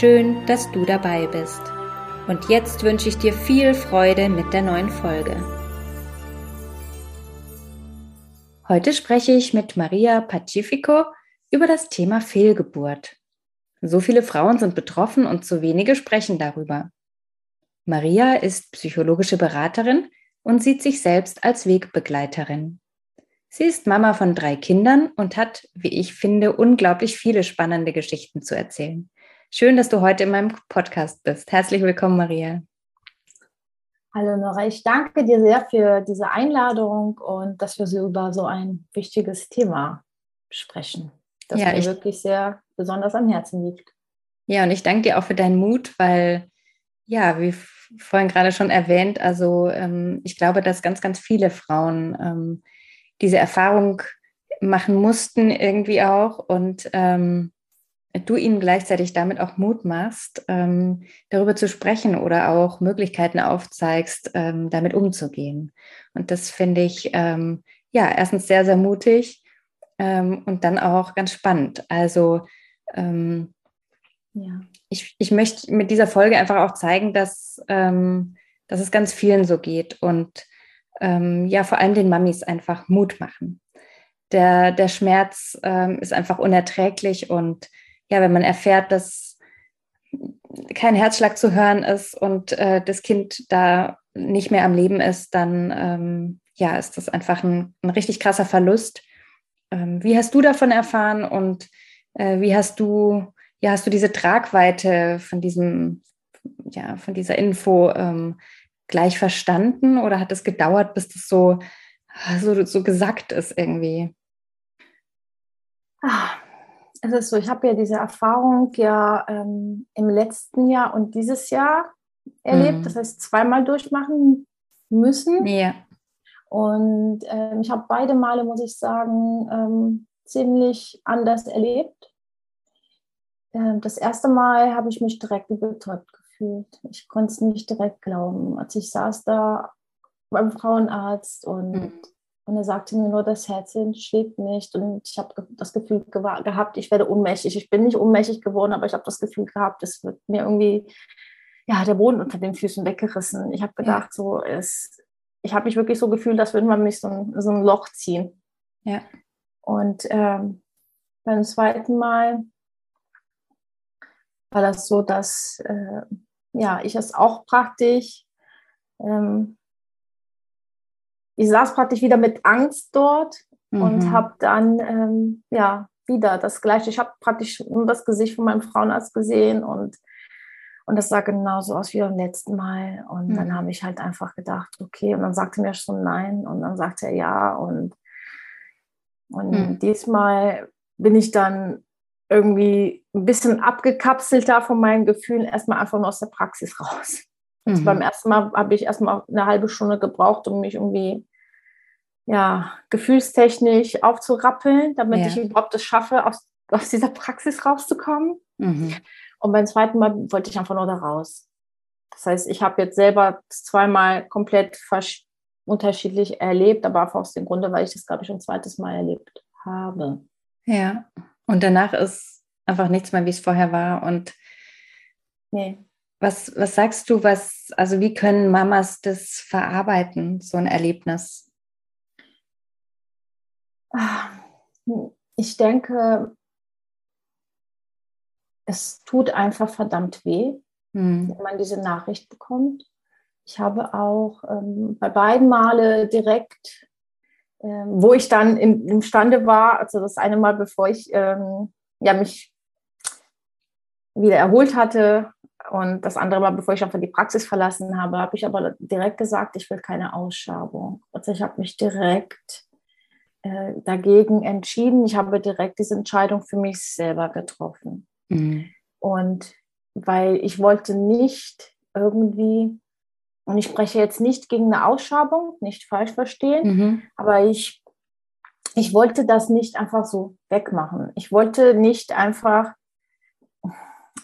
Schön, dass du dabei bist. Und jetzt wünsche ich dir viel Freude mit der neuen Folge. Heute spreche ich mit Maria Pacifico über das Thema Fehlgeburt. So viele Frauen sind betroffen und zu wenige sprechen darüber. Maria ist psychologische Beraterin und sieht sich selbst als Wegbegleiterin. Sie ist Mama von drei Kindern und hat, wie ich finde, unglaublich viele spannende Geschichten zu erzählen. Schön, dass du heute in meinem Podcast bist. Herzlich willkommen, Maria. Hallo Nora, ich danke dir sehr für diese Einladung und dass wir so über so ein wichtiges Thema sprechen, das ja, mir ich, wirklich sehr besonders am Herzen liegt. Ja, und ich danke dir auch für deinen Mut, weil, ja, wie vorhin gerade schon erwähnt, also ähm, ich glaube, dass ganz, ganz viele Frauen ähm, diese Erfahrung machen mussten irgendwie auch und ähm, du ihnen gleichzeitig damit auch Mut machst, ähm, darüber zu sprechen oder auch Möglichkeiten aufzeigst, ähm, damit umzugehen. Und das finde ich ähm, ja erstens sehr, sehr mutig ähm, und dann auch ganz spannend. Also ähm, ja. ich, ich möchte mit dieser Folge einfach auch zeigen, dass, ähm, dass es ganz vielen so geht und ja, vor allem den Mamis einfach Mut machen. Der, der Schmerz ist einfach unerträglich und ja, wenn man erfährt, dass kein Herzschlag zu hören ist und äh, das Kind da nicht mehr am Leben ist, dann ähm, ja, ist das einfach ein, ein richtig krasser Verlust. Ähm, wie hast du davon erfahren und äh, wie hast du, ja, hast du diese Tragweite von diesem, ja, von dieser Info ähm, gleich verstanden oder hat es gedauert, bis das so, so, so gesagt ist irgendwie? Ah, es ist so, ich habe ja diese Erfahrung ja ähm, im letzten Jahr und dieses Jahr erlebt, mhm. das heißt zweimal durchmachen müssen. Ja. Und ähm, ich habe beide Male, muss ich sagen, ähm, ziemlich anders erlebt. Ähm, das erste Mal habe ich mich direkt betäubt gefühlt. Ich konnte es nicht direkt glauben. Als ich saß da beim Frauenarzt und mhm. Und er sagte mir nur, das Herz schlägt nicht. Und ich habe das Gefühl gehabt, ich werde ohnmächtig. Ich bin nicht ohnmächtig geworden, aber ich habe das Gefühl gehabt, es wird mir irgendwie, ja, der Boden unter den Füßen weggerissen. Ich habe gedacht, ja. so, es, ich habe mich wirklich so gefühlt, als würde man mich so ein, so ein Loch ziehen. Ja. Und ähm, beim zweiten Mal war das so, dass äh, ja, ich es auch praktisch ähm, ich saß praktisch wieder mit Angst dort mhm. und habe dann ähm, ja wieder das Gleiche. Ich habe praktisch nur das Gesicht von meinem Frauenarzt gesehen und und das sah genauso aus wie beim letzten Mal. Und mhm. dann habe ich halt einfach gedacht, okay. Und dann sagte mir schon nein. Und dann sagte er ja. Und, und mhm. diesmal bin ich dann irgendwie ein bisschen abgekapselter von meinen Gefühlen, erstmal einfach nur aus der Praxis raus. Also mhm. Beim ersten Mal habe ich erstmal eine halbe Stunde gebraucht, um mich irgendwie ja, gefühlstechnisch aufzurappeln, damit ja. ich überhaupt es schaffe, aus, aus dieser Praxis rauszukommen. Mhm. Und beim zweiten Mal wollte ich einfach nur da raus. Das heißt, ich habe jetzt selber zweimal komplett unterschiedlich erlebt, aber auch aus dem Grunde, weil ich das, glaube ich, ein zweites Mal erlebt habe. Ja, und danach ist einfach nichts mehr, wie es vorher war. Und nee. Was, was sagst du, was, also wie können Mamas das verarbeiten, so ein Erlebnis? Ich denke, es tut einfach verdammt weh, mhm. wenn man diese Nachricht bekommt. Ich habe auch ähm, bei beiden Male direkt, ähm, wo ich dann im, imstande war, also das eine Mal, bevor ich ähm, ja, mich wieder erholt hatte, und das andere Mal, bevor ich einfach die Praxis verlassen habe, habe ich aber direkt gesagt, ich will keine Ausschabung. Also ich habe mich direkt äh, dagegen entschieden. Ich habe direkt diese Entscheidung für mich selber getroffen. Mhm. Und weil ich wollte nicht irgendwie, und ich spreche jetzt nicht gegen eine Ausschabung, nicht falsch verstehen, mhm. aber ich, ich wollte das nicht einfach so wegmachen. Ich wollte nicht einfach,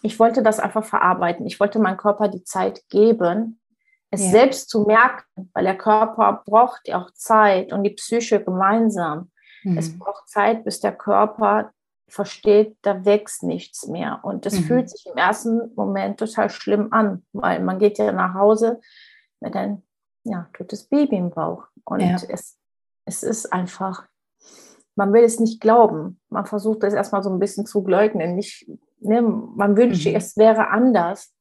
ich wollte das einfach verarbeiten. Ich wollte meinem Körper die Zeit geben, es ja. selbst zu merken, weil der Körper braucht ja auch Zeit und die Psyche gemeinsam. Mhm. Es braucht Zeit, bis der Körper versteht, da wächst nichts mehr. Und das mhm. fühlt sich im ersten Moment total schlimm an, weil man geht ja nach Hause mit einem ja, totes Baby im Bauch. Und ja. es, es ist einfach, man will es nicht glauben. Man versucht es erstmal so ein bisschen zu leugnen. Nicht, ne, man wünscht, mhm. es wäre anders.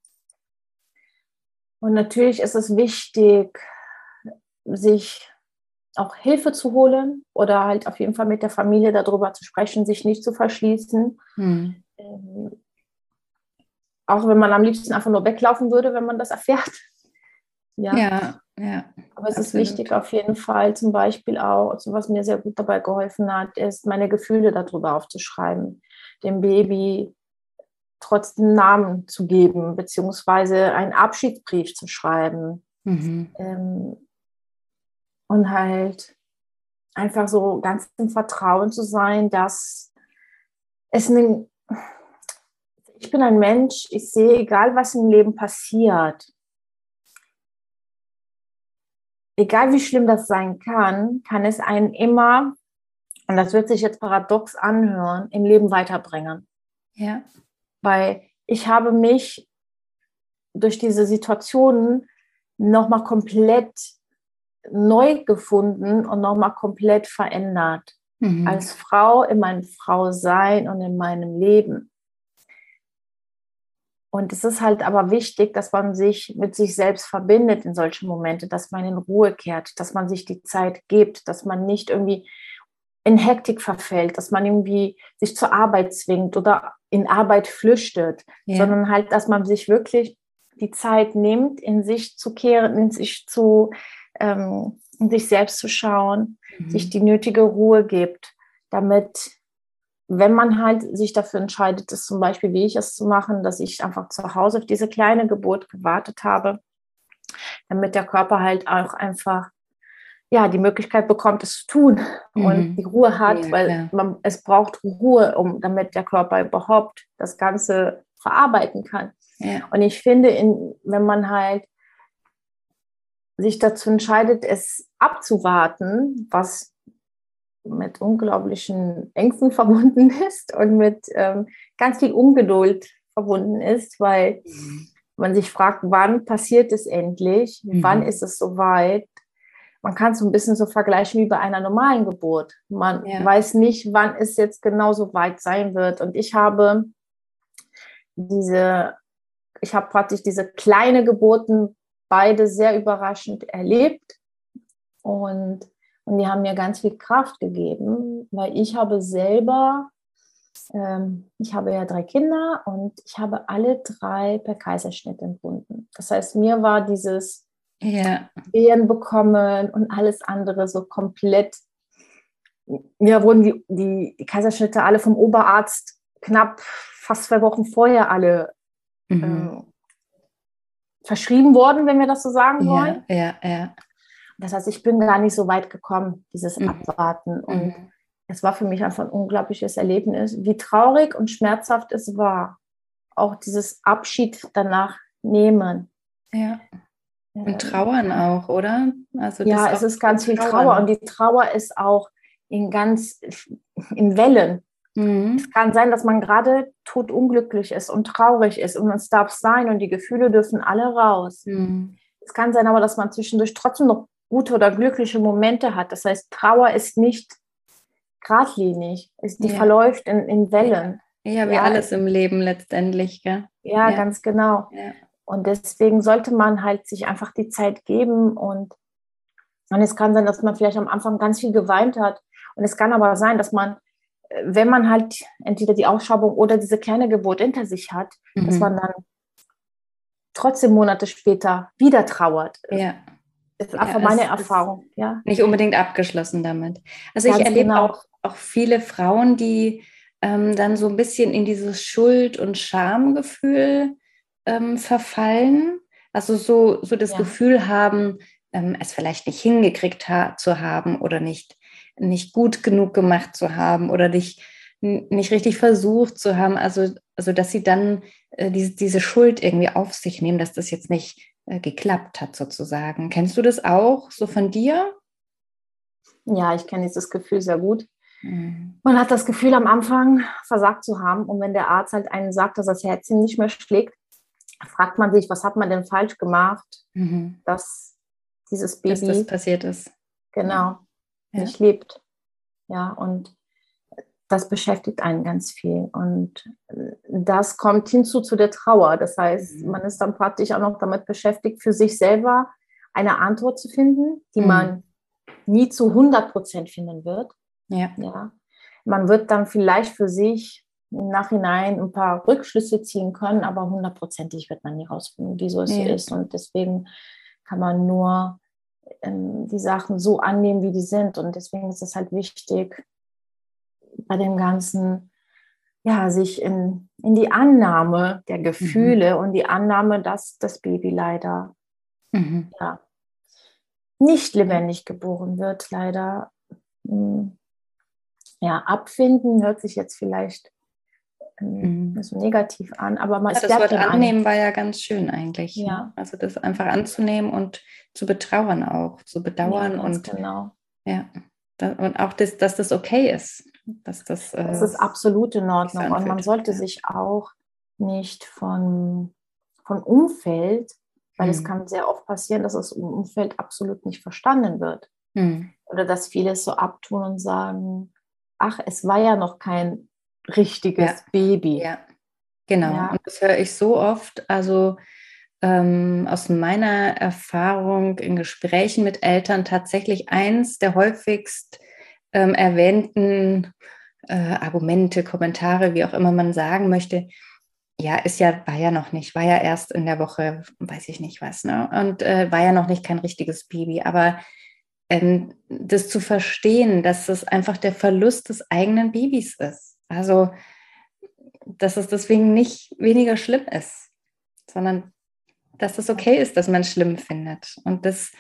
Und natürlich ist es wichtig, sich auch Hilfe zu holen oder halt auf jeden Fall mit der Familie darüber zu sprechen, sich nicht zu verschließen. Mhm. Ähm, auch wenn man am liebsten einfach nur weglaufen würde, wenn man das erfährt. Ja, ja. ja Aber es absolut. ist wichtig auf jeden Fall zum Beispiel auch, also was mir sehr gut dabei geholfen hat, ist meine Gefühle darüber aufzuschreiben, dem Baby trotzdem Namen zu geben, beziehungsweise einen Abschiedsbrief zu schreiben. Mhm. Ähm, und halt einfach so ganz im Vertrauen zu sein, dass es ein, ich bin ein Mensch, ich sehe, egal was im Leben passiert, egal wie schlimm das sein kann, kann es einen immer, und das wird sich jetzt paradox anhören, im Leben weiterbringen. Ja. Weil ich habe mich durch diese Situationen nochmal komplett neu gefunden und nochmal komplett verändert. Mhm. Als Frau in meinem Frausein und in meinem Leben. Und es ist halt aber wichtig, dass man sich mit sich selbst verbindet in solchen Momente, dass man in Ruhe kehrt, dass man sich die Zeit gibt, dass man nicht irgendwie in Hektik verfällt, dass man irgendwie sich zur Arbeit zwingt oder in Arbeit flüchtet, ja. sondern halt, dass man sich wirklich die Zeit nimmt, in sich zu kehren, in sich zu ähm, in sich selbst zu schauen, mhm. sich die nötige Ruhe gibt, damit, wenn man halt sich dafür entscheidet, das zum Beispiel, wie ich es zu machen, dass ich einfach zu Hause auf diese kleine Geburt gewartet habe, damit der Körper halt auch einfach ja, die Möglichkeit bekommt, es zu tun mhm. und die Ruhe hat, ja, weil man, es braucht Ruhe, um, damit der Körper überhaupt das Ganze verarbeiten kann. Ja. Und ich finde, in, wenn man halt sich dazu entscheidet, es abzuwarten, was mit unglaublichen Ängsten verbunden ist und mit ähm, ganz viel Ungeduld verbunden ist, weil mhm. man sich fragt, wann passiert es endlich, mhm. wann ist es soweit. Man kann es so ein bisschen so vergleichen wie bei einer normalen Geburt. Man ja. weiß nicht, wann es jetzt genau so weit sein wird. Und ich habe diese, ich habe praktisch diese kleine Geburten beide sehr überraschend erlebt und, und die haben mir ganz viel Kraft gegeben, weil ich habe selber, ähm, ich habe ja drei Kinder und ich habe alle drei per Kaiserschnitt entbunden. Das heißt, mir war dieses ja. Wehen bekommen und alles andere so komplett, mir wurden die, die, die Kaiserschnitte alle vom Oberarzt knapp fast zwei Wochen vorher alle mhm. ähm, verschrieben worden, wenn wir das so sagen wollen. Ja, ja, ja. Das heißt, ich bin gar nicht so weit gekommen, dieses mhm. Abwarten. Und mhm. es war für mich einfach ein unglaubliches Erlebnis, wie traurig und schmerzhaft es war. Auch dieses Abschied danach nehmen. Ja. Und trauern auch, oder? Also ja, es ist ganz viel Trauer. Und die Trauer ist auch in ganz in Wellen. Mhm. Es kann sein, dass man gerade totunglücklich ist und traurig ist und es darf sein und die Gefühle dürfen alle raus. Mhm. Es kann sein aber, dass man zwischendurch trotzdem noch gute oder glückliche Momente hat. Das heißt, Trauer ist nicht geradlinig, die ja. verläuft in, in Wellen. Ja, ja wie ja. alles im Leben letztendlich. Gell? Ja, ja. ganz genau. Und deswegen sollte man halt sich einfach die Zeit geben und, und es kann sein, dass man vielleicht am Anfang ganz viel geweint hat. Und es kann aber sein, dass man wenn man halt entweder die Ausschabung oder diese kleine Geburt hinter sich hat, mhm. dass man dann trotzdem Monate später wieder trauert. Ja. Das ist einfach ja, meine Erfahrung. Ja. Nicht unbedingt abgeschlossen damit. Also Ganz ich erlebe genau. auch, auch viele Frauen, die ähm, dann so ein bisschen in dieses Schuld- und Schamgefühl ähm, verfallen? Also so, so das ja. Gefühl haben, ähm, es vielleicht nicht hingekriegt ha zu haben oder nicht, nicht gut genug gemacht zu haben oder nicht, nicht richtig versucht zu haben. Also, also dass sie dann äh, diese, diese Schuld irgendwie auf sich nehmen, dass das jetzt nicht äh, geklappt hat, sozusagen. Kennst du das auch so von dir? Ja, ich kenne dieses Gefühl sehr gut. Mhm. Man hat das Gefühl, am Anfang versagt zu haben. Und wenn der Arzt halt einen sagt, dass das Herzchen nicht mehr schlägt, fragt man sich, was hat man denn falsch gemacht, mhm. dass dieses Baby dass das passiert ist. Genau, ja. nicht lebt. Ja, und das beschäftigt einen ganz viel. Und das kommt hinzu zu der Trauer. Das heißt, mhm. man ist dann praktisch auch noch damit beschäftigt, für sich selber eine Antwort zu finden, die mhm. man nie zu 100 Prozent finden wird. Ja. ja. Man wird dann vielleicht für sich im Nachhinein ein paar Rückschlüsse ziehen können, aber hundertprozentig wird man nie rausfinden, wieso es ja. so ist. Und deswegen kann man nur ähm, die Sachen so annehmen, wie die sind. Und deswegen ist es halt wichtig, bei dem Ganzen, ja, sich in, in die Annahme der Gefühle mhm. und die Annahme, dass das Baby leider mhm. ja, nicht lebendig geboren wird, leider hm, ja, abfinden, hört sich jetzt vielleicht mhm. so negativ an, aber man ja, das Wort annehmen war ja ganz schön eigentlich. Ja. Also das einfach anzunehmen und zu betrauern auch, zu bedauern ja, und genau. Ja. Und auch, das, dass das okay ist. Dass das, äh, das ist absolut in Ordnung. Und man sollte ja. sich auch nicht von, von Umfeld, weil mhm. es kann sehr oft passieren, dass das Umfeld absolut nicht verstanden wird. Mhm. Oder dass viele es so abtun und sagen, ach, es war ja noch kein richtiges ja. Baby. Ja, genau. Ja. Und das höre ich so oft. Also ähm, aus meiner Erfahrung in Gesprächen mit Eltern tatsächlich eins der häufigst ähm, erwähnten äh, Argumente, Kommentare, wie auch immer man sagen möchte. Ja, ist ja, war ja noch nicht, war ja erst in der Woche, weiß ich nicht was, ne? Und äh, war ja noch nicht kein richtiges Baby. Aber ähm, das zu verstehen, dass es einfach der Verlust des eigenen Babys ist. Also, dass es deswegen nicht weniger schlimm ist, sondern dass es okay ist, dass man es schlimm findet. Und das,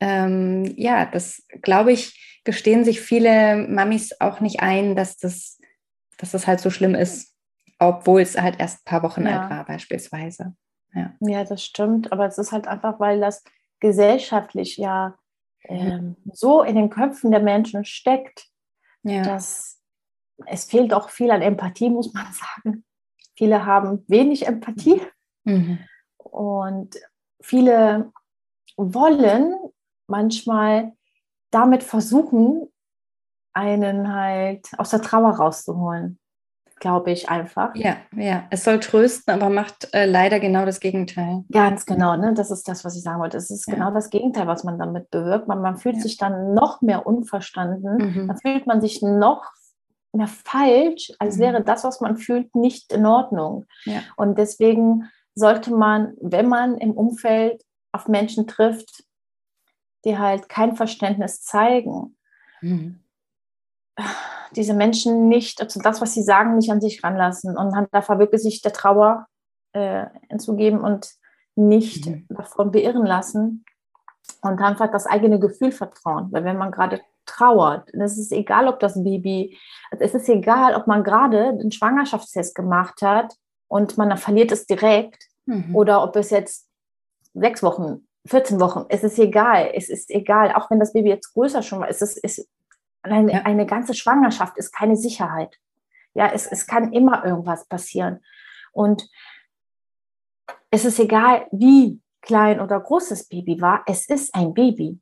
ähm, ja, das glaube ich, gestehen sich viele Mamis auch nicht ein, dass das, dass das halt so schlimm ist, obwohl es halt erst ein paar Wochen ja. alt war, beispielsweise. Ja. ja, das stimmt. Aber es ist halt einfach, weil das gesellschaftlich ja ähm, so in den Köpfen der Menschen steckt, ja. dass es fehlt auch viel an Empathie, muss man sagen. Viele haben wenig Empathie mhm. und viele wollen manchmal damit versuchen, einen halt aus der Trauer rauszuholen glaube ich einfach. Ja, ja. Es soll trösten, aber macht äh, leider genau das Gegenteil. Ganz genau, ne? Das ist das, was ich sagen wollte. Es ist ja. genau das Gegenteil, was man damit bewirkt. Man, man fühlt ja. sich dann noch mehr unverstanden. Mhm. Dann fühlt man sich noch mehr falsch, als mhm. wäre das, was man fühlt, nicht in Ordnung. Ja. Und deswegen sollte man, wenn man im Umfeld auf Menschen trifft, die halt kein Verständnis zeigen, mhm diese Menschen nicht, also das, was sie sagen, nicht an sich ranlassen und dann da wirklich sich der Trauer äh, hinzugeben und nicht mhm. davon beirren lassen und einfach das eigene Gefühl vertrauen. Weil wenn man gerade trauert, es ist egal, ob das Baby, also es ist egal, ob man gerade den Schwangerschaftstest gemacht hat und man verliert es direkt mhm. oder ob es jetzt sechs Wochen, 14 Wochen, es ist egal, es ist egal, auch wenn das Baby jetzt größer schon war, es ist, es, eine, ja. eine ganze Schwangerschaft ist keine Sicherheit. Ja, es, es kann immer irgendwas passieren. Und es ist egal, wie klein oder groß das Baby war, es ist ein Baby.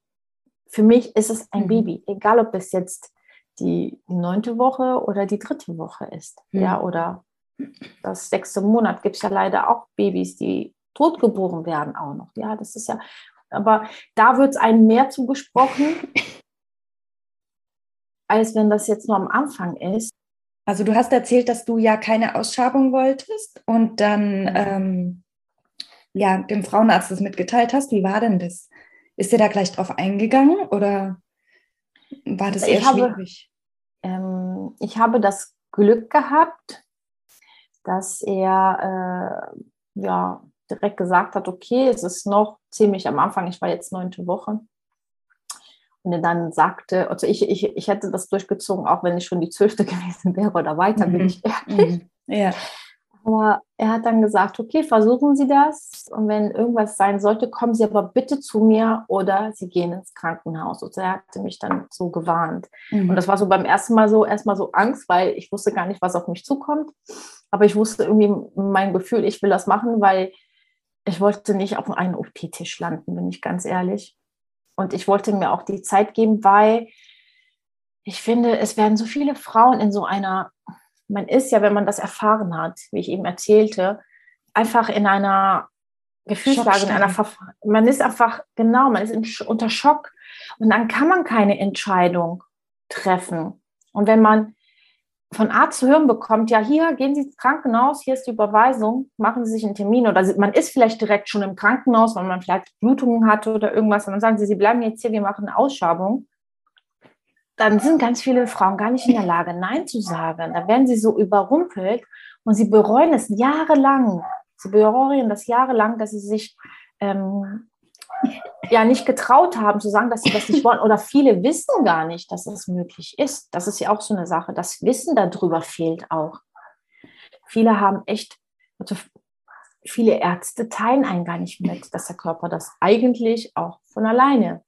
Für mich ist es ein mhm. Baby, egal ob es jetzt die neunte Woche oder die dritte Woche ist. Mhm. Ja, oder das sechste Monat gibt es ja leider auch Babys, die totgeboren werden auch noch. Ja, das ist ja, aber da wird es einem mehr zugesprochen, als wenn das jetzt nur am Anfang ist. Also du hast erzählt, dass du ja keine Ausschabung wolltest und dann ähm, ja dem Frauenarzt das mitgeteilt hast. Wie war denn das? Ist er da gleich drauf eingegangen oder war das eher ich schwierig? Habe, ähm, ich habe das Glück gehabt, dass er ja direkt gesagt hat, okay, es ist noch ziemlich am Anfang, ich war jetzt neunte Woche. Und er dann sagte, also ich, ich, ich hätte das durchgezogen, auch wenn ich schon die zwölfte gewesen wäre oder weiter, mhm. bin ich ehrlich. Mhm. Ja. Aber er hat dann gesagt, okay, versuchen Sie das. Und wenn irgendwas sein sollte, kommen Sie aber bitte zu mir oder Sie gehen ins Krankenhaus. Und er hatte mich dann so gewarnt. Mhm. Und das war so beim ersten Mal so, erstmal so Angst, weil ich wusste gar nicht, was auf mich zukommt. Aber ich wusste irgendwie mein Gefühl, ich will das machen, weil ich wollte nicht auf einem OP-Tisch landen, bin ich ganz ehrlich. Und ich wollte mir auch die Zeit geben, weil ich finde, es werden so viele Frauen in so einer man ist ja, wenn man das erfahren hat, wie ich eben erzählte, einfach in einer Gefühlslage, in einer Verf man ist einfach, genau, man ist unter Schock. Und dann kann man keine Entscheidung treffen. Und wenn man von Arzt zu hören bekommt, ja, hier gehen Sie ins Krankenhaus, hier ist die Überweisung, machen Sie sich einen Termin. Oder man ist vielleicht direkt schon im Krankenhaus, weil man vielleicht Blutungen hatte oder irgendwas. Und dann sagen Sie, Sie bleiben jetzt hier, wir machen eine Ausschabung dann sind ganz viele Frauen gar nicht in der Lage, Nein zu sagen. Da werden sie so überrumpelt und sie bereuen es jahrelang. Sie bereuen das jahrelang, dass sie sich ähm, ja nicht getraut haben zu sagen, dass sie das nicht wollen. Oder viele wissen gar nicht, dass es möglich ist. Das ist ja auch so eine Sache. Das Wissen darüber fehlt auch. Viele haben echt, also viele Ärzte teilen einen gar nicht mit, dass der Körper das eigentlich auch von alleine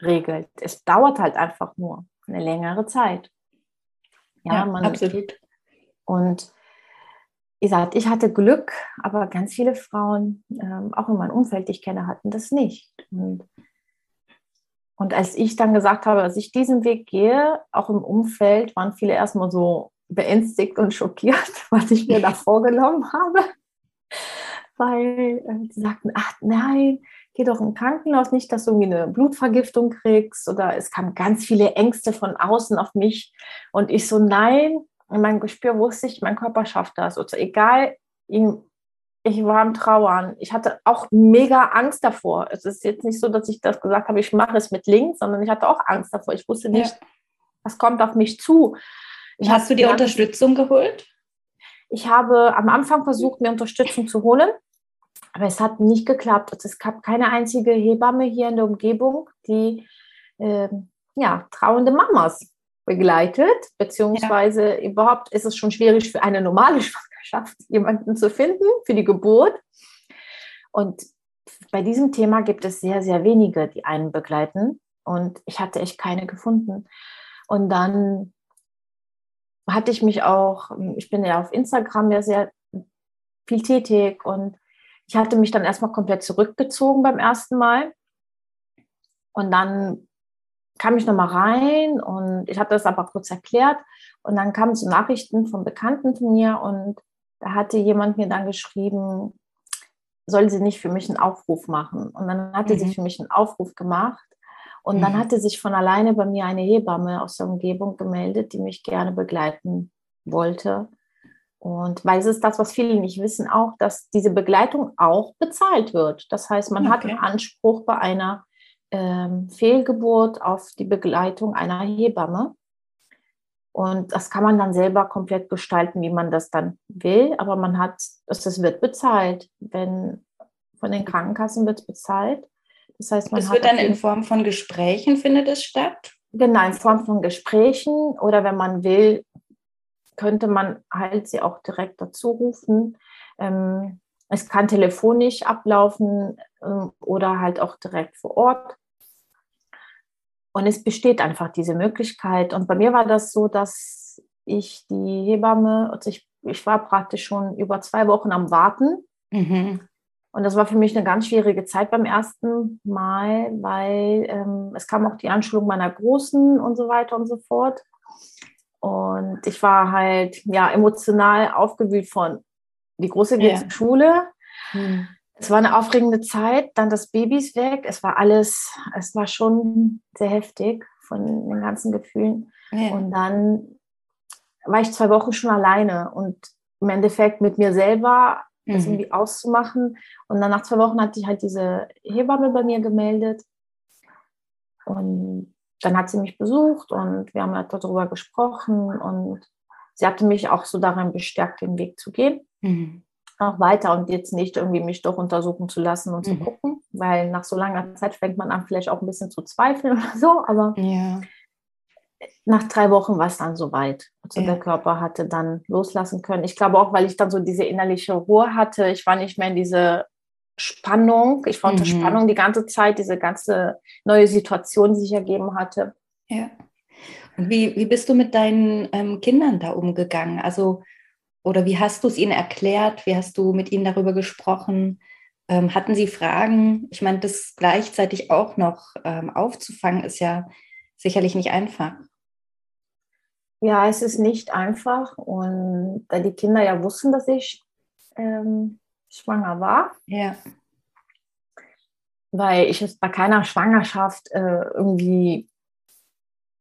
regelt. Es dauert halt einfach nur eine längere Zeit. Ja, ja man, absolut. Und wie gesagt, ich hatte Glück, aber ganz viele Frauen, ähm, auch in meinem Umfeld, die ich kenne, hatten das nicht. Und, und als ich dann gesagt habe, dass ich diesen Weg gehe, auch im Umfeld, waren viele erstmal so beängstigt und schockiert, was ich mir da vorgenommen habe. Weil äh, sie sagten, ach nein, geh doch im Krankenhaus, nicht, dass du irgendwie eine Blutvergiftung kriegst oder es kamen ganz viele Ängste von außen auf mich und ich so, nein, in meinem Gespür wusste ich, mein Körper schafft das. Also egal, ich war am Trauern. Ich hatte auch mega Angst davor. Es ist jetzt nicht so, dass ich das gesagt habe, ich mache es mit links, sondern ich hatte auch Angst davor. Ich wusste nicht, ja. was kommt auf mich zu. Ich Hast du dir Unterstützung geholt? Ich habe am Anfang versucht, mir Unterstützung zu holen. Aber es hat nicht geklappt. Es gab keine einzige Hebamme hier in der Umgebung, die äh, ja, trauende Mamas begleitet, beziehungsweise ja. überhaupt ist es schon schwierig für eine normale Schwangerschaft jemanden zu finden für die Geburt. Und bei diesem Thema gibt es sehr, sehr wenige, die einen begleiten. Und ich hatte echt keine gefunden. Und dann hatte ich mich auch, ich bin ja auf Instagram ja sehr viel tätig und ich hatte mich dann erstmal komplett zurückgezogen beim ersten Mal. Und dann kam ich nochmal rein und ich hatte das aber kurz erklärt. Und dann kamen so Nachrichten von Bekannten von mir und da hatte jemand mir dann geschrieben, soll sie nicht für mich einen Aufruf machen. Und dann hatte mhm. sie für mich einen Aufruf gemacht. Und mhm. dann hatte sich von alleine bei mir eine Hebamme aus der Umgebung gemeldet, die mich gerne begleiten wollte. Und weil es ist das, was viele nicht wissen, auch, dass diese Begleitung auch bezahlt wird. Das heißt, man okay. hat einen Anspruch bei einer ähm, Fehlgeburt auf die Begleitung einer Hebamme. Und das kann man dann selber komplett gestalten, wie man das dann will. Aber man hat, es wird bezahlt. Wenn von den Krankenkassen wird es bezahlt. Das heißt, man das wird dann in Form von Gesprächen findet es statt? Genau, in Form von Gesprächen oder wenn man will, könnte man halt sie auch direkt dazu rufen. Ähm, es kann telefonisch ablaufen ähm, oder halt auch direkt vor Ort. Und es besteht einfach diese Möglichkeit. Und bei mir war das so, dass ich die Hebamme, also ich, ich war praktisch schon über zwei Wochen am Warten. Mhm. Und das war für mich eine ganz schwierige Zeit beim ersten Mal, weil ähm, es kam auch die Anschulung meiner Großen und so weiter und so fort. Und ich war halt ja emotional aufgewühlt von die große geht ja. zur Schule. Hm. Es war eine aufregende Zeit, dann das Baby ist weg. Es war alles, es war schon sehr heftig von den ganzen Gefühlen. Ja. Und dann war ich zwei Wochen schon alleine und im Endeffekt mit mir selber mhm. das irgendwie auszumachen. Und dann nach zwei Wochen hatte ich halt diese Hebamme bei mir gemeldet. Und dann hat sie mich besucht und wir haben halt darüber gesprochen und sie hatte mich auch so darin bestärkt, den Weg zu gehen. Mhm. noch weiter und jetzt nicht irgendwie mich doch untersuchen zu lassen und mhm. zu gucken, weil nach so langer Zeit fängt man an, vielleicht auch ein bisschen zu zweifeln oder so. Aber ja. nach drei Wochen war es dann soweit. Also ja. der Körper hatte dann loslassen können. Ich glaube auch, weil ich dann so diese innerliche Ruhe hatte. Ich war nicht mehr in diese Spannung. Ich war unter mhm. Spannung die ganze Zeit, diese ganze neue Situation, die sich ergeben hatte. Ja. Und wie, wie bist du mit deinen ähm, Kindern da umgegangen? Also oder wie hast du es ihnen erklärt? Wie hast du mit ihnen darüber gesprochen? Ähm, hatten sie Fragen? Ich meine, das gleichzeitig auch noch ähm, aufzufangen, ist ja sicherlich nicht einfach. Ja, es ist nicht einfach. Und da die Kinder ja wussten, dass ich ähm, schwanger war. Ja. Weil ich es bei keiner Schwangerschaft äh, irgendwie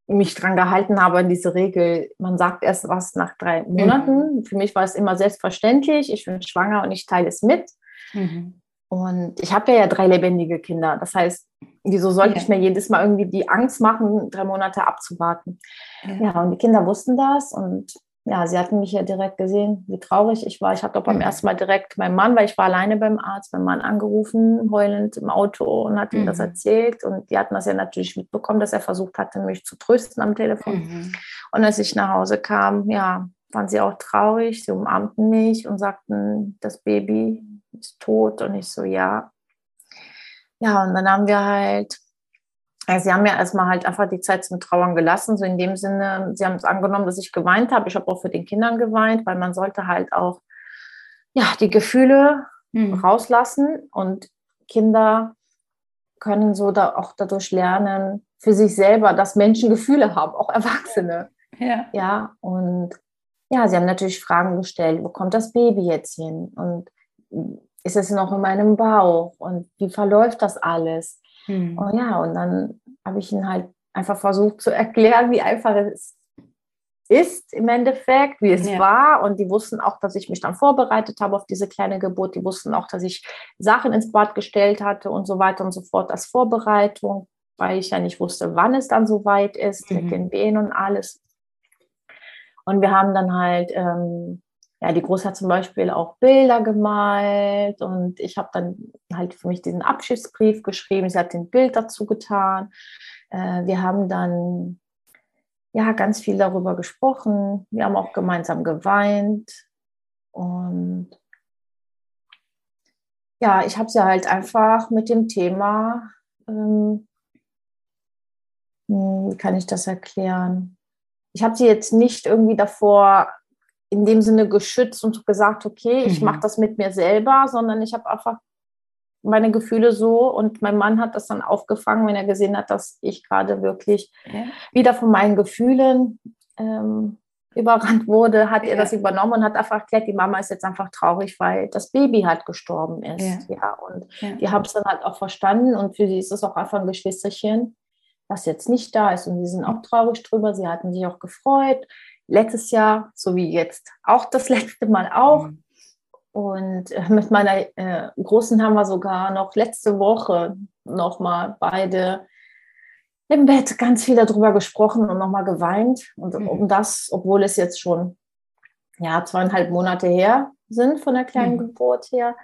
mich dran gehalten habe an diese Regel, man sagt erst was nach drei mhm. Monaten. Mhm. Für mich war es immer selbstverständlich, ich bin schwanger und ich teile es mit. Mhm. Und ich habe ja, ja drei lebendige Kinder. Das heißt, wieso sollte ja. ich mir jedes Mal irgendwie die Angst machen, drei Monate abzuwarten? Ja. ja, und die Kinder wussten das und ja, sie hatten mich ja direkt gesehen, wie traurig ich war. Ich habe doch beim mhm. ersten Mal direkt meinen Mann, weil ich war alleine beim Arzt, meinen Mann angerufen, heulend im Auto und hat ihm das mhm. erzählt. Und die hatten das ja natürlich mitbekommen, dass er versucht hatte, mich zu trösten am Telefon. Mhm. Und als ich nach Hause kam, ja, waren sie auch traurig. Sie umarmten mich und sagten, das Baby ist tot. Und ich so, ja. Ja, und dann haben wir halt also sie haben mir erstmal halt einfach die Zeit zum Trauern gelassen. So in dem Sinne, sie haben es angenommen, dass ich geweint habe. Ich habe auch für den Kindern geweint, weil man sollte halt auch ja, die Gefühle mhm. rauslassen und Kinder können so da auch dadurch lernen, für sich selber, dass Menschen Gefühle haben, auch Erwachsene. Ja. Ja, und ja, sie haben natürlich Fragen gestellt, wo kommt das Baby jetzt hin? Und ist es noch in meinem Bauch? Und wie verläuft das alles? Mhm. Oh ja, und dann habe ich ihn halt einfach versucht zu erklären, wie einfach es ist im Endeffekt, wie es ja. war. Und die wussten auch, dass ich mich dann vorbereitet habe auf diese kleine Geburt. Die wussten auch, dass ich Sachen ins Bad gestellt hatte und so weiter und so fort als Vorbereitung, weil ich ja nicht wusste, wann es dann soweit ist mhm. mit den Wehen und alles. Und wir haben dann halt ähm, ja, die Große hat zum Beispiel auch Bilder gemalt und ich habe dann halt für mich diesen Abschiedsbrief geschrieben. Sie hat den Bild dazu getan. Äh, wir haben dann ja ganz viel darüber gesprochen. Wir haben auch gemeinsam geweint und ja, ich habe sie halt einfach mit dem Thema, ähm, hm, wie kann ich das erklären? Ich habe sie jetzt nicht irgendwie davor in dem Sinne geschützt und gesagt, okay, ich mhm. mache das mit mir selber, sondern ich habe einfach meine Gefühle so und mein Mann hat das dann aufgefangen, wenn er gesehen hat, dass ich gerade wirklich ja. wieder von meinen Gefühlen ähm, überrannt wurde, hat ja. er das übernommen und hat einfach erklärt, die Mama ist jetzt einfach traurig, weil das Baby halt gestorben ist. Ja, ja und ja. die haben es dann halt auch verstanden und für sie ist es auch einfach ein Geschwisterchen, was jetzt nicht da ist und sie sind auch traurig drüber. Sie hatten sich auch gefreut letztes Jahr, so wie jetzt auch das letzte Mal auch. Mhm. Und äh, mit meiner äh, Großen haben wir sogar noch letzte Woche nochmal beide im Bett ganz viel darüber gesprochen und nochmal geweint. Und mhm. um das, obwohl es jetzt schon ja, zweieinhalb Monate her sind von der kleinen mhm. Geburt her.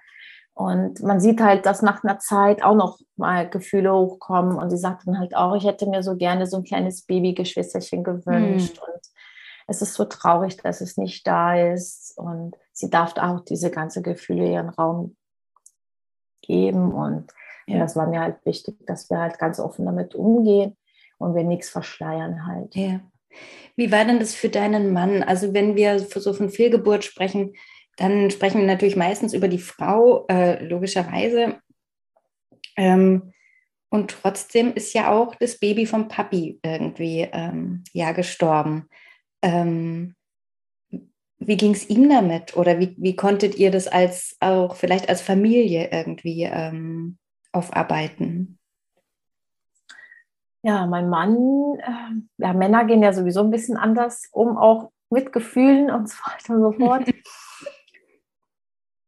Und man sieht halt, dass nach einer Zeit auch noch mal Gefühle hochkommen. Und sie sagt dann halt auch, ich hätte mir so gerne so ein kleines Babygeschwisterchen gewünscht. Mhm. Und es ist so traurig, dass es nicht da ist und sie darf auch diese ganze Gefühle ihren Raum geben und ja. das war mir halt wichtig, dass wir halt ganz offen damit umgehen und wir nichts verschleiern halt. Ja. Wie war denn das für deinen Mann? Also wenn wir so von Fehlgeburt sprechen, dann sprechen wir natürlich meistens über die Frau, äh, logischerweise. Ähm, und trotzdem ist ja auch das Baby vom Papi irgendwie ähm, ja gestorben. Ähm, wie ging es ihm damit? Oder wie, wie konntet ihr das als auch vielleicht als Familie irgendwie ähm, aufarbeiten? Ja, mein Mann, äh, ja, Männer gehen ja sowieso ein bisschen anders um, auch mit Gefühlen und so weiter und so fort.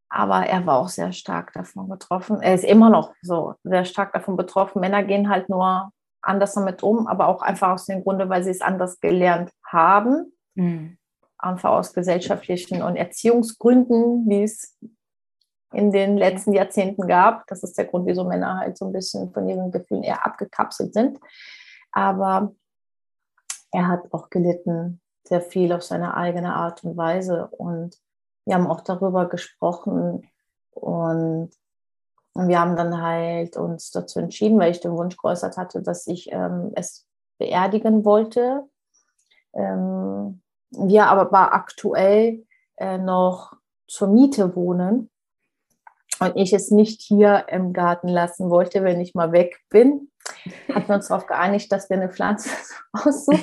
Aber er war auch sehr stark davon betroffen. Er ist immer noch so sehr stark davon betroffen. Männer gehen halt nur anders damit um, aber auch einfach aus dem Grunde, weil sie es anders gelernt haben. Mhm. Einfach aus gesellschaftlichen und Erziehungsgründen, wie es in den letzten Jahrzehnten gab. Das ist der Grund, wieso Männer halt so ein bisschen von ihren Gefühlen eher abgekapselt sind. Aber er hat auch gelitten, sehr viel auf seine eigene Art und Weise. Und wir haben auch darüber gesprochen und, und wir haben dann halt uns dazu entschieden, weil ich den Wunsch geäußert hatte, dass ich ähm, es beerdigen wollte. Ähm, wir aber aktuell äh, noch zur Miete wohnen und ich es nicht hier im Garten lassen wollte, wenn ich mal weg bin, hatten wir uns darauf geeinigt, dass wir eine Pflanze aussuchen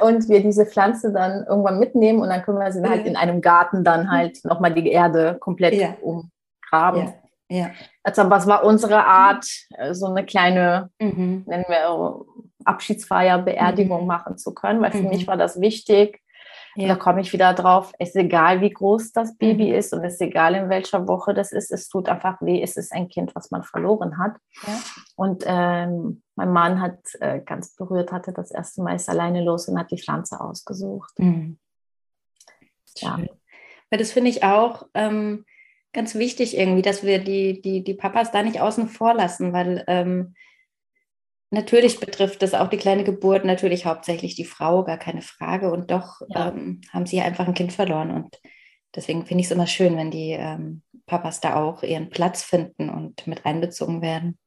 und wir diese Pflanze dann irgendwann mitnehmen und dann können wir sie halt in einem Garten dann halt nochmal die Erde komplett ja. Umgraben. Ja. ja. Also was war unsere Art, äh, so eine kleine, mhm. nennen wir Abschiedsfeier, Beerdigung mhm. machen zu können, weil für mhm. mich war das wichtig, ja. Da komme ich wieder drauf, es ist egal, wie groß das Baby mhm. ist und es ist egal, in welcher Woche das ist, es tut einfach weh, es ist ein Kind, was man verloren hat. Ja. Und ähm, mein Mann hat äh, ganz berührt, hatte das erste Mal ist alleine los und hat die Pflanze ausgesucht. Mhm. Ja. Weil das finde ich auch ähm, ganz wichtig irgendwie, dass wir die, die, die Papas da nicht außen vor lassen, weil ähm, Natürlich betrifft das auch die kleine Geburt, natürlich hauptsächlich die Frau, gar keine Frage. Und doch ja. ähm, haben sie einfach ein Kind verloren. Und deswegen finde ich es immer schön, wenn die ähm, Papas da auch ihren Platz finden und mit einbezogen werden.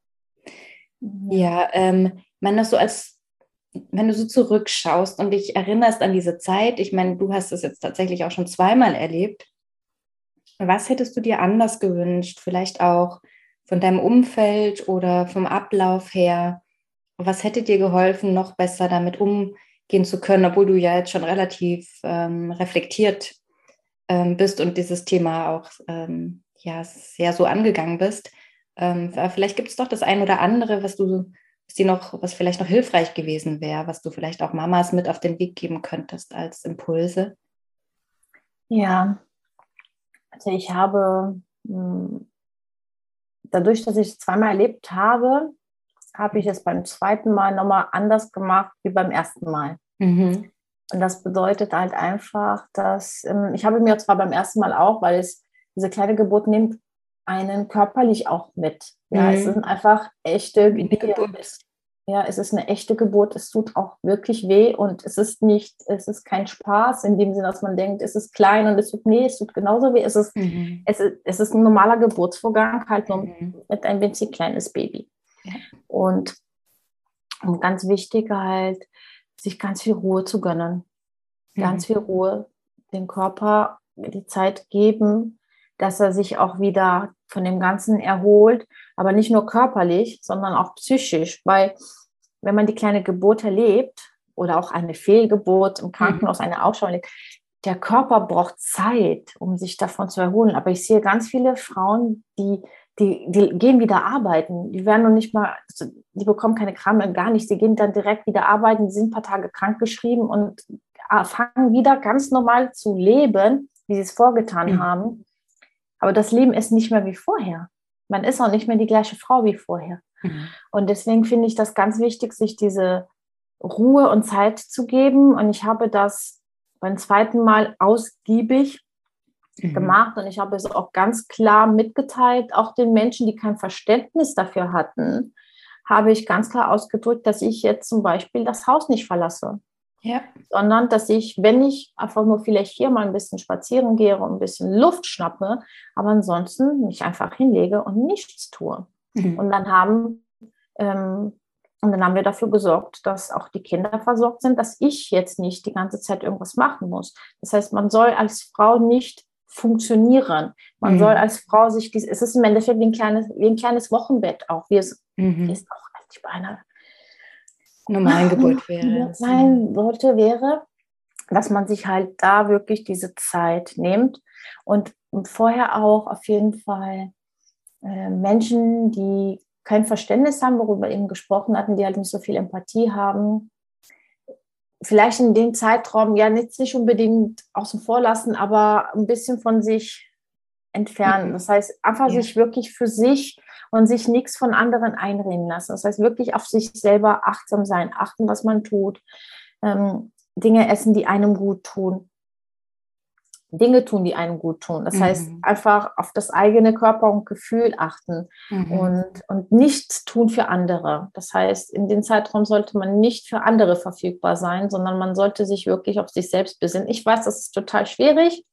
Ja, ähm, man das so als, wenn du so zurückschaust und dich erinnerst an diese Zeit, ich meine, du hast es jetzt tatsächlich auch schon zweimal erlebt. Was hättest du dir anders gewünscht? Vielleicht auch von deinem Umfeld oder vom Ablauf her? Was hätte dir geholfen, noch besser damit umgehen zu können, obwohl du ja jetzt schon relativ ähm, reflektiert ähm, bist und dieses Thema auch ähm, ja, sehr so angegangen bist? Ähm, vielleicht gibt es doch das ein oder andere, was du was dir noch, was vielleicht noch hilfreich gewesen wäre, was du vielleicht auch Mamas mit auf den Weg geben könntest als Impulse? Ja, also ich habe hm, dadurch, dass ich es zweimal erlebt habe, habe ich es beim zweiten Mal nochmal anders gemacht wie beim ersten Mal. Mhm. Und das bedeutet halt einfach, dass ähm, ich habe mir zwar beim ersten Mal auch, weil es diese kleine Geburt nimmt einen körperlich auch mit. Ja, mhm. es sind einfach echte Geburt. Ja, es ist eine echte Geburt. Es tut auch wirklich weh und es ist nicht, es ist kein Spaß in dem Sinne, dass man denkt, es ist klein und es tut, nee, es tut genauso weh. Es ist, mhm. es ist, es ist ein normaler Geburtsvorgang, halt nur mhm. mit ein winzig kleines Baby. Und, und ganz wichtig halt, sich ganz viel Ruhe zu gönnen. Ganz mhm. viel Ruhe, dem Körper die Zeit geben, dass er sich auch wieder von dem Ganzen erholt, aber nicht nur körperlich, sondern auch psychisch, weil wenn man die kleine Geburt erlebt oder auch eine Fehlgeburt im Krankenhaus, mhm. eine Ausschau erlebt, der Körper braucht Zeit, um sich davon zu erholen. Aber ich sehe ganz viele Frauen, die die, die gehen wieder arbeiten. Die werden noch nicht mal, also die bekommen keine Kram, gar nicht. Sie gehen dann direkt wieder arbeiten, die sind ein paar Tage krankgeschrieben und äh, fangen wieder ganz normal zu leben, wie sie es vorgetan mhm. haben. Aber das Leben ist nicht mehr wie vorher. Man ist auch nicht mehr die gleiche Frau wie vorher. Mhm. Und deswegen finde ich das ganz wichtig, sich diese Ruhe und Zeit zu geben. Und ich habe das beim zweiten Mal ausgiebig mhm. gemacht und ich habe es auch ganz klar mitgeteilt, auch den Menschen, die kein Verständnis dafür hatten, habe ich ganz klar ausgedrückt, dass ich jetzt zum Beispiel das Haus nicht verlasse. Ja. Sondern dass ich, wenn ich einfach nur vielleicht hier mal ein bisschen spazieren gehe und ein bisschen Luft schnappe, aber ansonsten mich einfach hinlege und nichts tue. Mhm. Und dann haben ähm, und dann haben wir dafür gesorgt, dass auch die Kinder versorgt sind, dass ich jetzt nicht die ganze Zeit irgendwas machen muss. Das heißt, man soll als Frau nicht funktionieren. Man mhm. soll als Frau sich, dies, es ist im Endeffekt wie ein kleines, wie ein kleines Wochenbett auch, wie es mhm. ist auch als bei einer normalen Geburt wäre. Sein sollte, wäre, dass man sich halt da wirklich diese Zeit nimmt und, vorher auch auf jeden Fall äh, Menschen, die kein Verständnis haben, worüber wir eben gesprochen hatten, die halt nicht so viel Empathie haben, vielleicht in dem Zeitraum ja nicht, nicht unbedingt außen vor lassen, aber ein bisschen von sich entfernen. Mhm. Das heißt, einfach ja. sich wirklich für sich und sich nichts von anderen einreden lassen. Das heißt, wirklich auf sich selber achtsam sein, achten, was man tut, ähm, Dinge essen, die einem gut tun. Dinge tun, die einem gut tun. Das mhm. heißt, einfach auf das eigene Körper und Gefühl achten mhm. und, und nichts tun für andere. Das heißt, in dem Zeitraum sollte man nicht für andere verfügbar sein, sondern man sollte sich wirklich auf sich selbst besinnen. Ich weiß, das ist total schwierig,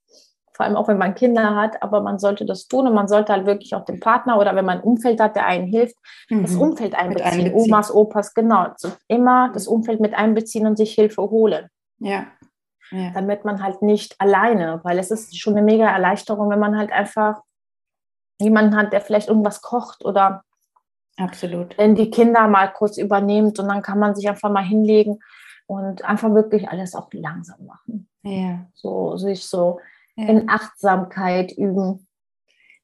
vor allem auch wenn man Kinder hat, aber man sollte das tun und man sollte halt wirklich auch den Partner oder wenn man ein Umfeld hat, der einen hilft, mhm. das Umfeld einbeziehen. einbeziehen. Omas, Opas, genau. Also immer das Umfeld mit einbeziehen und sich Hilfe holen. Ja. ja. Damit man halt nicht alleine, weil es ist schon eine mega Erleichterung, wenn man halt einfach jemanden hat, der vielleicht irgendwas kocht oder Absolut. wenn die Kinder mal kurz übernimmt und dann kann man sich einfach mal hinlegen und einfach wirklich alles auch langsam machen. Ja. So sich so ja. in Achtsamkeit üben,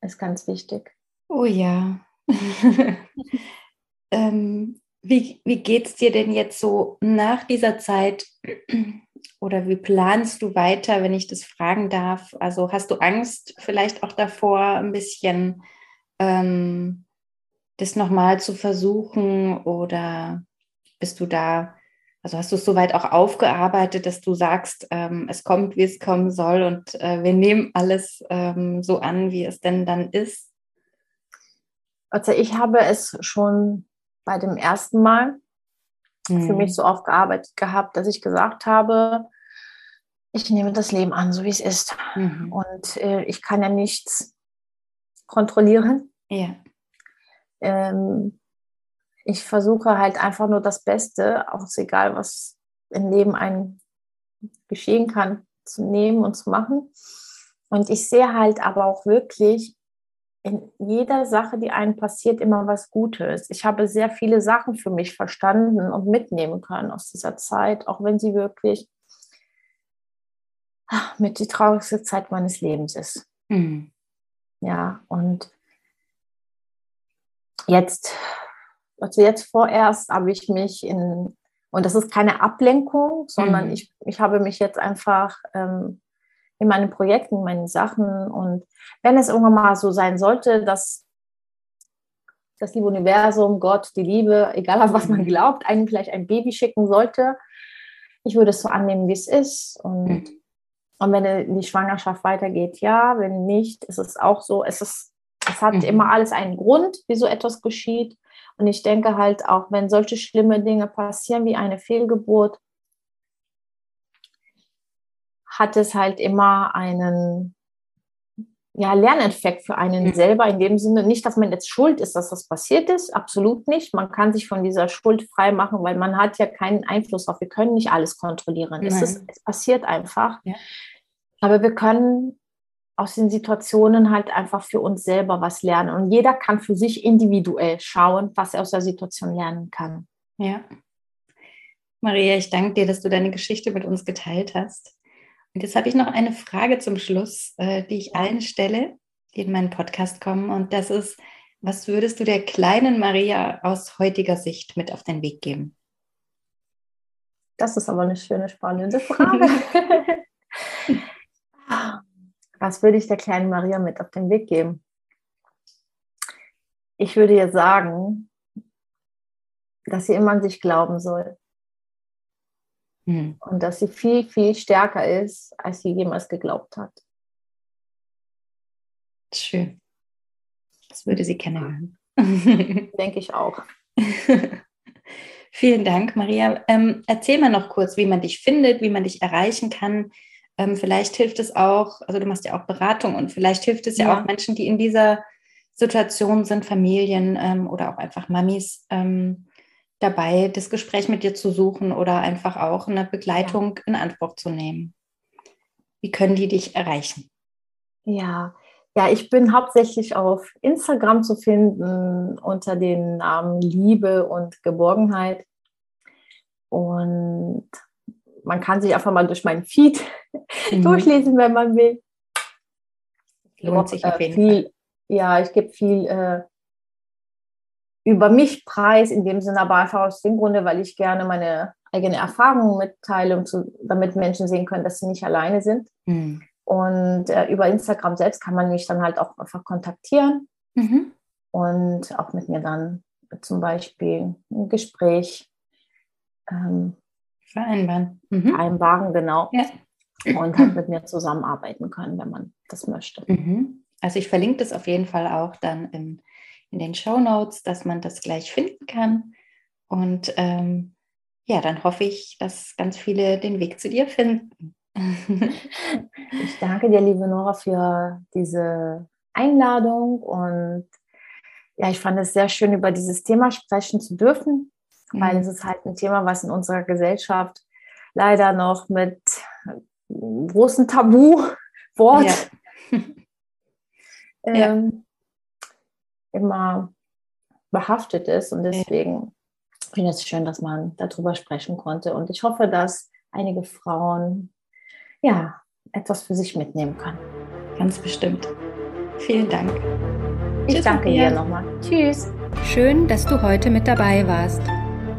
ist ganz wichtig. Oh ja. ähm, wie wie geht es dir denn jetzt so nach dieser Zeit oder wie planst du weiter, wenn ich das fragen darf? Also hast du Angst vielleicht auch davor, ein bisschen ähm, das nochmal zu versuchen oder bist du da also hast du es soweit auch aufgearbeitet, dass du sagst, ähm, es kommt, wie es kommen soll und äh, wir nehmen alles ähm, so an, wie es denn dann ist? Also ich habe es schon bei dem ersten Mal mhm. für mich so aufgearbeitet gehabt, dass ich gesagt habe, ich nehme das Leben an, so wie es ist. Mhm. Und äh, ich kann ja nichts kontrollieren. Ja. Ähm, ich versuche halt einfach nur das Beste, auch egal, was im Leben einem geschehen kann, zu nehmen und zu machen. Und ich sehe halt aber auch wirklich in jeder Sache, die einem passiert, immer was Gutes. Ich habe sehr viele Sachen für mich verstanden und mitnehmen können aus dieser Zeit, auch wenn sie wirklich mit die traurigste Zeit meines Lebens ist. Mhm. Ja, und jetzt also jetzt vorerst habe ich mich in, und das ist keine Ablenkung, sondern mhm. ich, ich habe mich jetzt einfach ähm, in meinen Projekten, in meinen Sachen und wenn es irgendwann mal so sein sollte, dass das liebe Universum, Gott, die Liebe, egal auf was man mhm. glaubt, einem vielleicht ein Baby schicken sollte, ich würde es so annehmen, wie es ist und mhm. Und wenn die Schwangerschaft weitergeht, ja, wenn nicht, ist es auch so. Es, ist, es hat mhm. immer alles einen Grund, wie so etwas geschieht. Und ich denke halt auch, wenn solche schlimme Dinge passieren wie eine Fehlgeburt, hat es halt immer einen ja, Lerneffekt für einen selber in dem Sinne. Nicht, dass man jetzt schuld ist, dass das passiert ist, absolut nicht. Man kann sich von dieser Schuld frei machen, weil man hat ja keinen Einfluss auf. Wir können nicht alles kontrollieren. Es, ist, es passiert einfach. Ja. Aber wir können aus den Situationen halt einfach für uns selber was lernen. Und jeder kann für sich individuell schauen, was er aus der Situation lernen kann. Ja. Maria, ich danke dir, dass du deine Geschichte mit uns geteilt hast. Und jetzt habe ich noch eine Frage zum Schluss, äh, die ich allen stelle, die in meinen Podcast kommen. Und das ist, was würdest du der kleinen Maria aus heutiger Sicht mit auf den Weg geben? Das ist aber eine schöne, spannende Frage. Was würde ich der kleinen Maria mit auf den Weg geben? Ich würde ihr sagen, dass sie immer an sich glauben soll. Mhm. Und dass sie viel, viel stärker ist, als sie jemals geglaubt hat. Schön. Das würde sie kennenlernen. Denke ich auch. Vielen Dank, Maria. Ähm, erzähl mal noch kurz, wie man dich findet, wie man dich erreichen kann. Ähm, vielleicht hilft es auch, also du machst ja auch Beratung und vielleicht hilft es ja, ja auch Menschen, die in dieser Situation sind, Familien ähm, oder auch einfach Mamis ähm, dabei, das Gespräch mit dir zu suchen oder einfach auch eine Begleitung ja. in Anspruch zu nehmen. Wie können die dich erreichen? Ja, ja, ich bin hauptsächlich auf Instagram zu finden unter den Namen Liebe und Geborgenheit. Und man kann sich einfach mal durch meinen Feed mhm. durchlesen, wenn man will. Lohnt sich auf jeden viel, Fall. Ja, ich gebe viel äh, über mich preis, in dem Sinne aber einfach aus dem Grunde, weil ich gerne meine eigene Erfahrungen mitteile, um zu, damit Menschen sehen können, dass sie nicht alleine sind. Mhm. Und äh, über Instagram selbst kann man mich dann halt auch einfach kontaktieren mhm. und auch mit mir dann zum Beispiel ein Gespräch ähm, Vereinbaren. Mhm. Vereinbaren, genau. Ja. und halt mit mir zusammenarbeiten können, wenn man das möchte. Mhm. Also ich verlinke das auf jeden Fall auch dann in, in den Show Notes, dass man das gleich finden kann. Und ähm, ja, dann hoffe ich, dass ganz viele den Weg zu dir finden. ich danke dir, liebe Nora, für diese Einladung und ja, ich fand es sehr schön, über dieses Thema sprechen zu dürfen, mhm. weil es ist halt ein Thema, was in unserer Gesellschaft leider noch mit großen Tabu-Wort ja. ähm, ja. immer behaftet ist und deswegen finde ich es schön, dass man darüber sprechen konnte und ich hoffe, dass einige Frauen ja etwas für sich mitnehmen können. Ganz bestimmt. Vielen Dank. Ich Tschüss, danke dir nochmal. Tschüss. Schön, dass du heute mit dabei warst.